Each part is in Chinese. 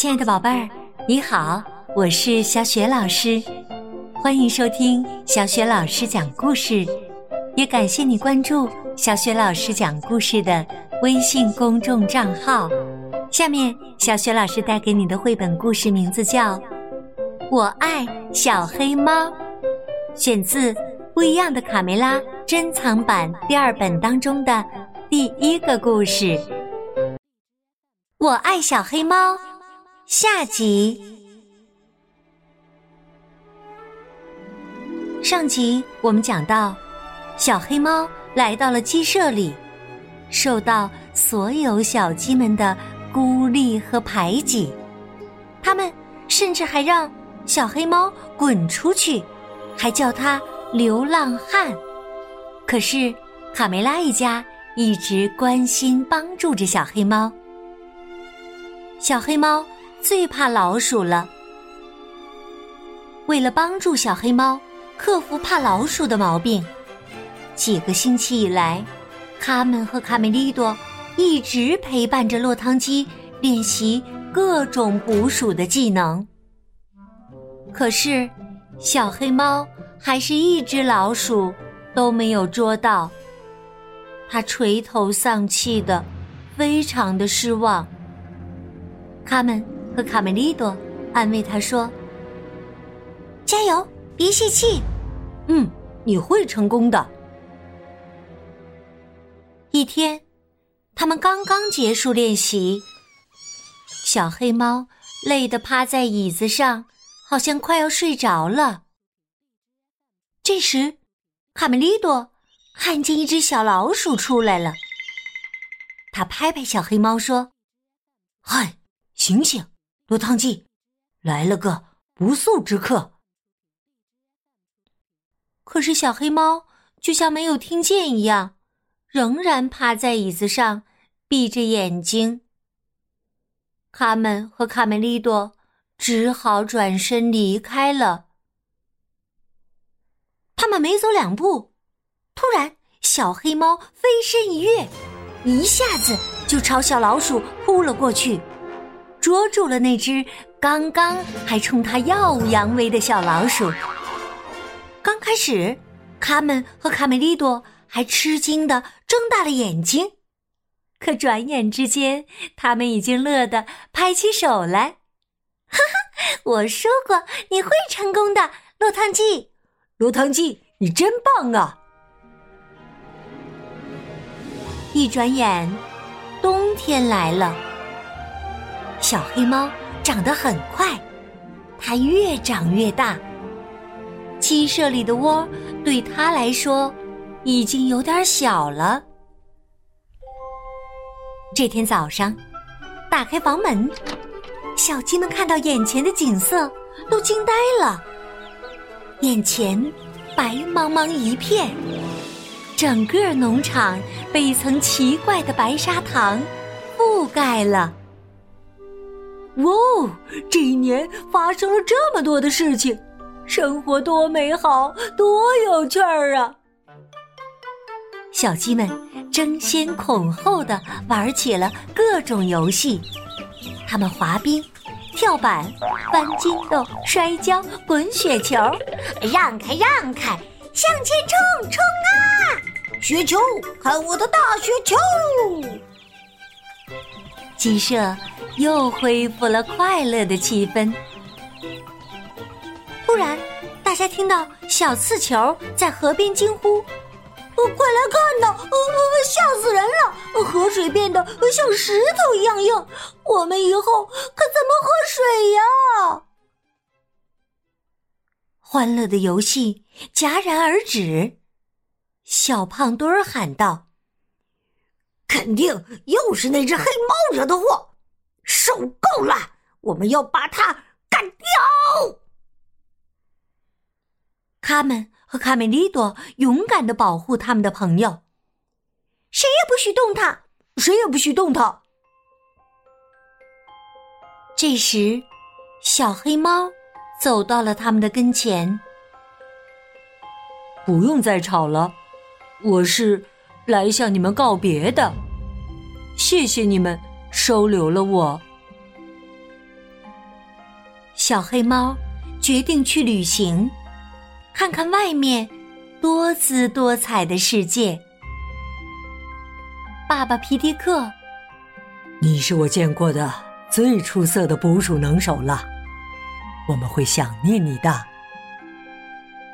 亲爱的宝贝儿，你好，我是小雪老师，欢迎收听小雪老师讲故事，也感谢你关注小雪老师讲故事的微信公众账号。下面，小雪老师带给你的绘本故事名字叫《我爱小黑猫》，选自《不一样的卡梅拉》珍藏版第二本当中的第一个故事。我爱小黑猫，下集。上集我们讲到，小黑猫来到了鸡舍里，受到所有小鸡们的孤立和排挤，他们甚至还让小黑猫滚出去，还叫它流浪汉。可是卡梅拉一家一直关心帮助着小黑猫。小黑猫最怕老鼠了。为了帮助小黑猫克服怕老鼠的毛病，几个星期以来，卡门和卡梅利多一直陪伴着落汤鸡练习各种捕鼠的技能。可是，小黑猫还是一只老鼠都没有捉到，它垂头丧气的，非常的失望。卡门和卡梅利多安慰他说：“加油，别泄气，嗯，你会成功的。”一天，他们刚刚结束练习，小黑猫累得趴在椅子上，好像快要睡着了。这时，卡梅利多看见一只小老鼠出来了，他拍拍小黑猫说：“嗨！”醒醒，落汤鸡，来了个不速之客。可是小黑猫就像没有听见一样，仍然趴在椅子上，闭着眼睛。卡门和卡梅利多只好转身离开了。他们没走两步，突然小黑猫飞身一跃，一下子就朝小老鼠扑了过去。捉住了那只刚刚还冲他耀武扬威的小老鼠。刚开始，卡门和卡梅利多还吃惊的睁大了眼睛，可转眼之间，他们已经乐得拍起手来。哈哈，我说过你会成功的，落汤鸡。落汤鸡，你真棒啊！一转眼，冬天来了。小黑猫长得很快，它越长越大。鸡舍里的窝对它来说已经有点小了。这天早上，打开房门，小鸡们看到眼前的景色都惊呆了。眼前白茫茫一片，整个农场被一层奇怪的白砂糖覆盖了。哇哦！这一年发生了这么多的事情，生活多美好，多有趣儿啊！小鸡们争先恐后的玩起了各种游戏，他们滑冰、跳板、翻筋斗、摔跤、滚雪球，让开让开，向前冲冲啊！雪球，看我的大雪球！鸡舍。又恢复了快乐的气氛。突然，大家听到小刺球在河边惊呼：“快来看呐！吓死人了！河水变得像石头一样硬，我们以后可怎么喝水呀？”欢乐的游戏戛然而止。小胖墩儿喊道：“肯定又是那只黑猫惹的祸！”受够了！我们要把它干掉。卡门和卡梅利多勇敢的保护他们的朋友，谁也不许动它，谁也不许动它。这时，小黑猫走到了他们的跟前。不用再吵了，我是来向你们告别的。谢谢你们。收留了我。小黑猫决定去旅行，看看外面多姿多彩的世界。爸爸皮迪克，你是我见过的最出色的捕鼠能手了，我们会想念你的。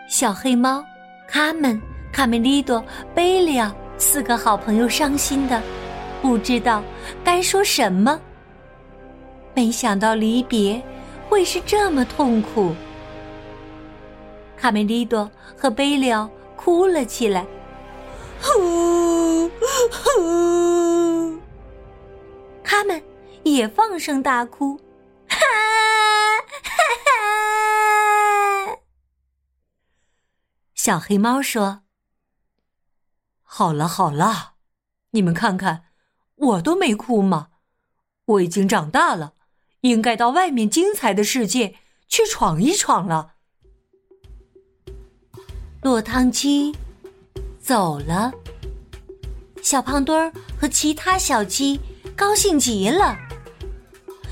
小黑猫卡门、卡梅利多、贝利奥四个好朋友伤心的不知道该说什么。没想到离别会是这么痛苦。卡梅利多和贝利奥哭了起来，呼呼。他们也放声大哭，哈哈哈。小黑猫说：“好了好了，你们看看，我都没哭吗？我已经长大了。”应该到外面精彩的世界去闯一闯了。落汤鸡走了，小胖墩儿和其他小鸡高兴极了。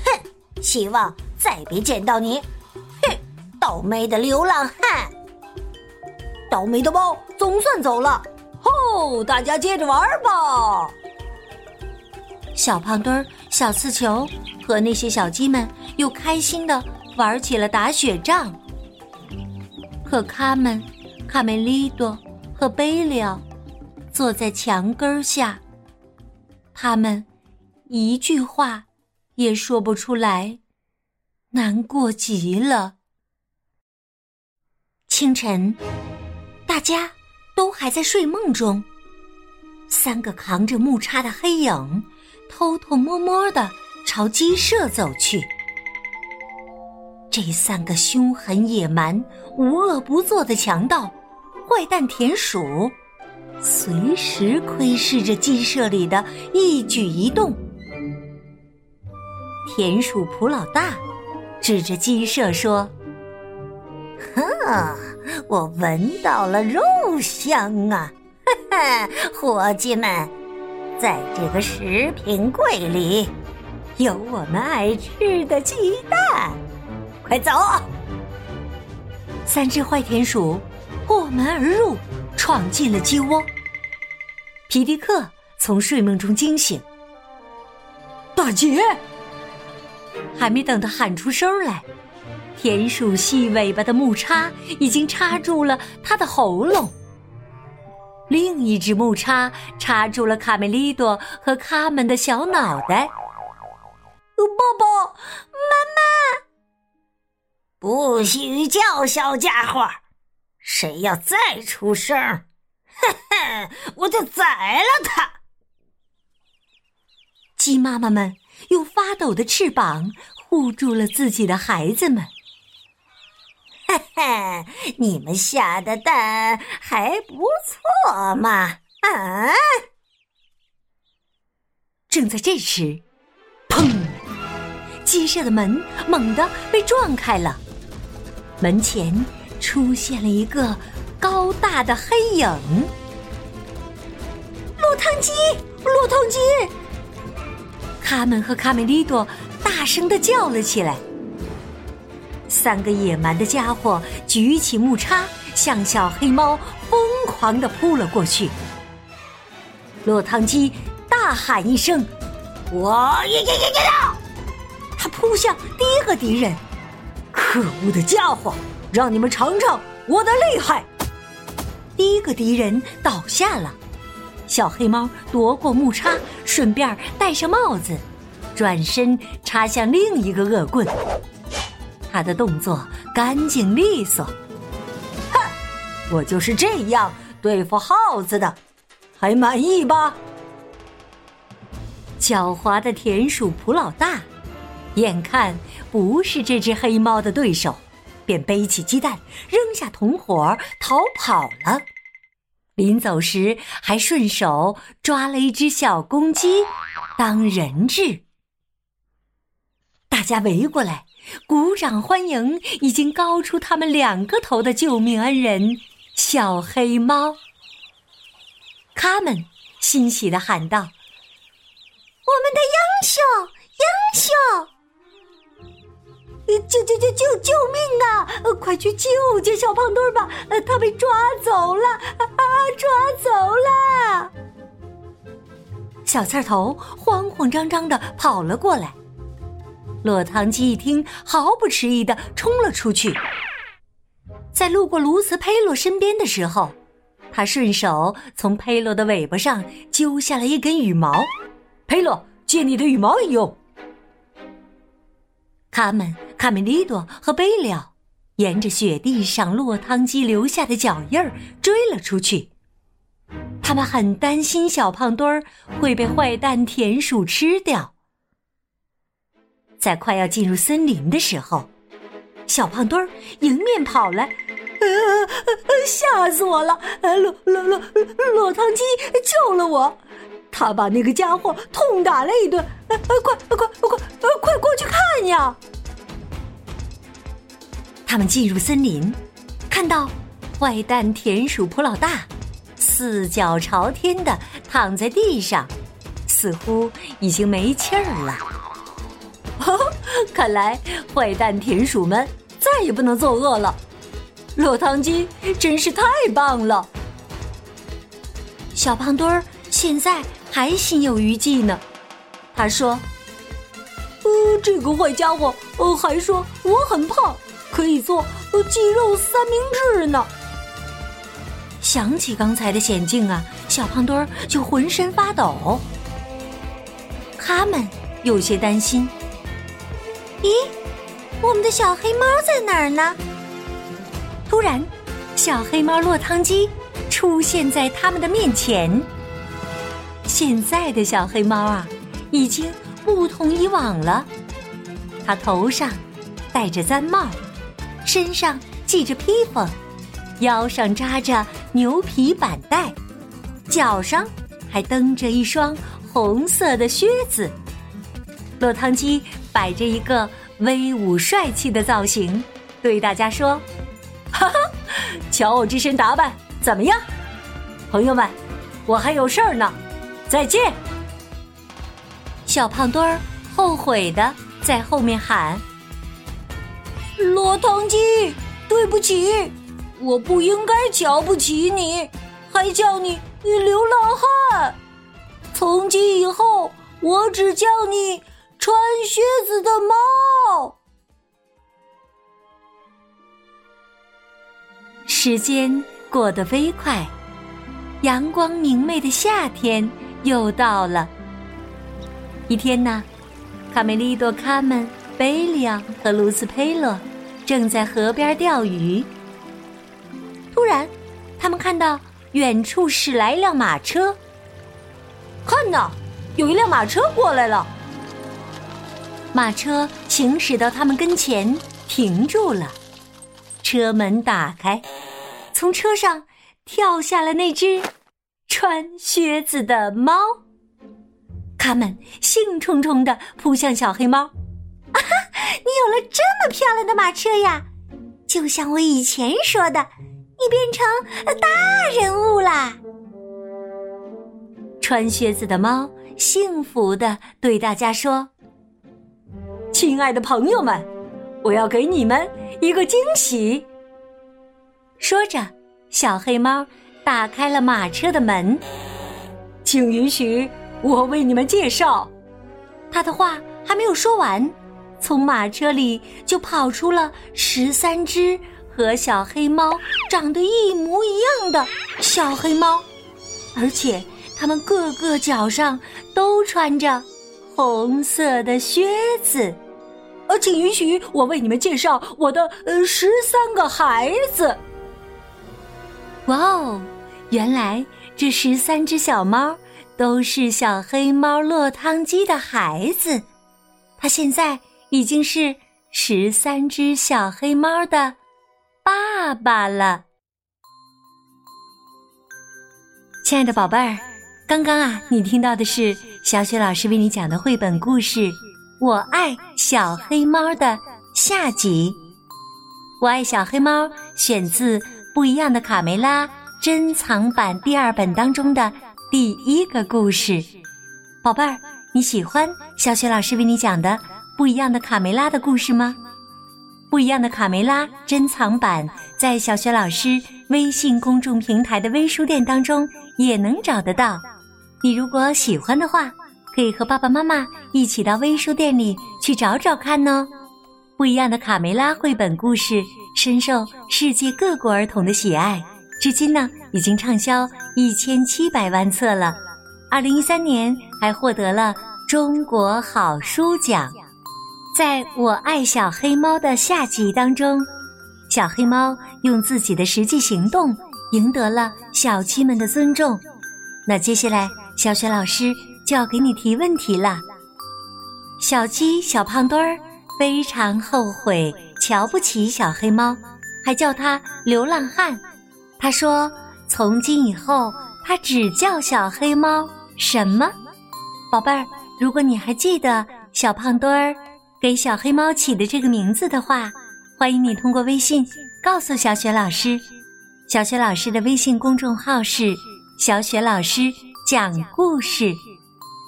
哼，希望再别见到你！哼，倒霉的流浪汉！倒霉的猫总算走了。吼，大家接着玩吧！小胖墩儿、小刺球。和那些小鸡们又开心的玩起了打雪仗，可他们卡梅利多和贝利奥坐在墙根下，他们一句话也说不出来，难过极了。清晨，大家都还在睡梦中，三个扛着木叉的黑影偷偷摸摸的。朝鸡舍走去。这三个凶狠野蛮、无恶不作的强盗，坏蛋田鼠，随时窥视着鸡舍里的一举一动。田鼠普老大指着鸡舍说：“哼，我闻到了肉香啊！哈哈，伙计们，在这个食品柜里。”有我们爱吃的鸡蛋，快走！三只坏田鼠破门而入，闯进了鸡窝。皮迪克从睡梦中惊醒，大姐！还没等他喊出声来，田鼠细尾巴的木叉已经插住了他的喉咙，另一只木叉插住了卡梅利多和卡门的小脑袋。爸爸妈妈，不许叫小家伙！谁要再出声，哼哼，我就宰了他！鸡妈妈们用发抖的翅膀护住了自己的孩子们。嘿嘿，你们下的蛋还不错嘛！啊！正在这时，砰！鸡舍的门猛地被撞开了，门前出现了一个高大的黑影。落汤鸡，落汤鸡！卡门和卡梅利多大声的叫了起来。三个野蛮的家伙举起木叉，向小黑猫疯狂的扑了过去。落汤鸡大喊一声：“我耶耶耶耶！”他扑向第一个敌人，可恶的家伙，让你们尝尝我的厉害！第一个敌人倒下了，小黑猫夺过木叉，顺便戴上帽子，转身插向另一个恶棍。他的动作干净利索，哼，我就是这样对付耗子的，还满意吧？狡猾的田鼠普老大。眼看不是这只黑猫的对手，便背起鸡蛋，扔下同伙逃跑了。临走时，还顺手抓了一只小公鸡当人质。大家围过来，鼓掌欢迎已经高出他们两个头的救命恩人——小黑猫。他们欣喜的喊道：“我们的英雄，英雄！”救救救救救命啊！快去救救小胖墩儿吧！他被抓走了啊！抓走了！小刺头慌慌张张的跑了过来。落汤鸡一听，毫不迟疑的冲了出去。在路过卢茨佩洛身边的时候，他顺手从佩洛的尾巴上揪下了一根羽毛。佩洛，借你的羽毛一用。卡门、卡梅利多和贝利奥沿着雪地上落汤鸡留下的脚印儿追了出去。他们很担心小胖墩儿会被坏蛋田鼠吃掉。在快要进入森林的时候，小胖墩儿迎面跑来，呃，呃吓死我了！落落落落汤鸡救了我。他把那个家伙痛打了一顿，呃快快快快快过去看呀！他们进入森林，看到坏蛋田鼠普老大四脚朝天的躺在地上，似乎已经没气儿了。看来坏蛋田鼠们再也不能作恶了。落汤鸡真是太棒了！小胖墩儿现在。还心有余悸呢，他说：“呃，这个坏家伙，呃，还说我很胖，可以做鸡肉三明治呢。”想起刚才的险境啊，小胖墩儿就浑身发抖。他们有些担心：“咦，我们的小黑猫在哪儿呢？”突然，小黑猫落汤鸡出现在他们的面前。现在的小黑猫啊，已经不同以往了。它头上戴着毡帽，身上系着披风，腰上扎着牛皮板带，脚上还蹬着一双红色的靴子。落汤鸡摆着一个威武帅气的造型，对大家说：“哈哈，瞧我这身打扮怎么样？朋友们，我还有事儿呢。”再见，小胖墩儿后悔的在后面喊：“落汤鸡，对不起，我不应该瞧不起你，还叫你流浪汉。从今以后，我只叫你穿靴子的猫。”时间过得飞快，阳光明媚的夏天。又到了一天呢，卡梅利多、卡门、贝利亚和卢斯佩洛正在河边钓鱼。突然，他们看到远处驶来一辆马车。看呐，有一辆马车过来了。马车行驶到他们跟前，停住了。车门打开，从车上跳下了那只。穿靴子的猫，他们兴冲冲的扑向小黑猫。啊哈！你有了这么漂亮的马车呀！就像我以前说的，你变成大人物啦！穿靴子的猫幸福的对大家说：“亲爱的朋友们，我要给你们一个惊喜。”说着，小黑猫。打开了马车的门，请允许我为你们介绍。他的话还没有说完，从马车里就跑出了十三只和小黑猫长得一模一样的小黑猫，而且它们个个脚上都穿着红色的靴子。呃，请允许我为你们介绍我的呃十三个孩子。哇哦！原来这十三只小猫都是小黑猫落汤鸡的孩子，它现在已经是十三只小黑猫的爸爸了。亲爱的宝贝儿，刚刚啊，你听到的是小雪老师为你讲的绘本故事《我爱小黑猫》的下集。《我爱小黑猫》选自《不一样的卡梅拉》。珍藏版第二本当中的第一个故事，宝贝儿，你喜欢小雪老师为你讲的不一样的卡梅拉的故事吗？不一样的卡梅拉珍藏版在小雪老师微信公众平台的微书店当中也能找得到。你如果喜欢的话，可以和爸爸妈妈一起到微书店里去找找看哦。不一样的卡梅拉绘本故事深受世界各国儿童的喜爱，至今呢已经畅销一千七百万册了。二零一三年还获得了中国好书奖。在我爱小黑猫的下集当中，小黑猫用自己的实际行动赢得了小鸡们的尊重。那接下来，小雪老师就要给你提问题了。小鸡小胖墩儿非常后悔，瞧不起小黑猫，还叫它流浪汉。他说：“从今以后，他只叫小黑猫什么？宝贝儿，如果你还记得小胖墩儿。”给小黑猫起的这个名字的话，欢迎你通过微信告诉小雪老师。小雪老师的微信公众号是“小雪老师讲故事”，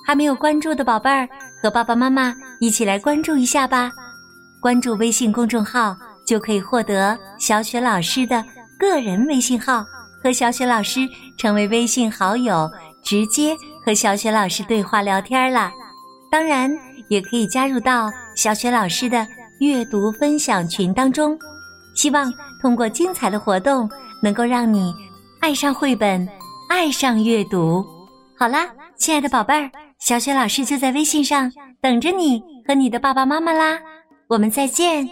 还没有关注的宝贝儿，和爸爸妈妈一起来关注一下吧。关注微信公众号就可以获得小雪老师的个人微信号，和小雪老师成为微信好友，直接和小雪老师对话聊天啦。当然。也可以加入到小雪老师的阅读分享群当中，希望通过精彩的活动，能够让你爱上绘本，爱上阅读。好啦，亲爱的宝贝儿，小雪老师就在微信上等着你和你的爸爸妈妈啦，我们再见。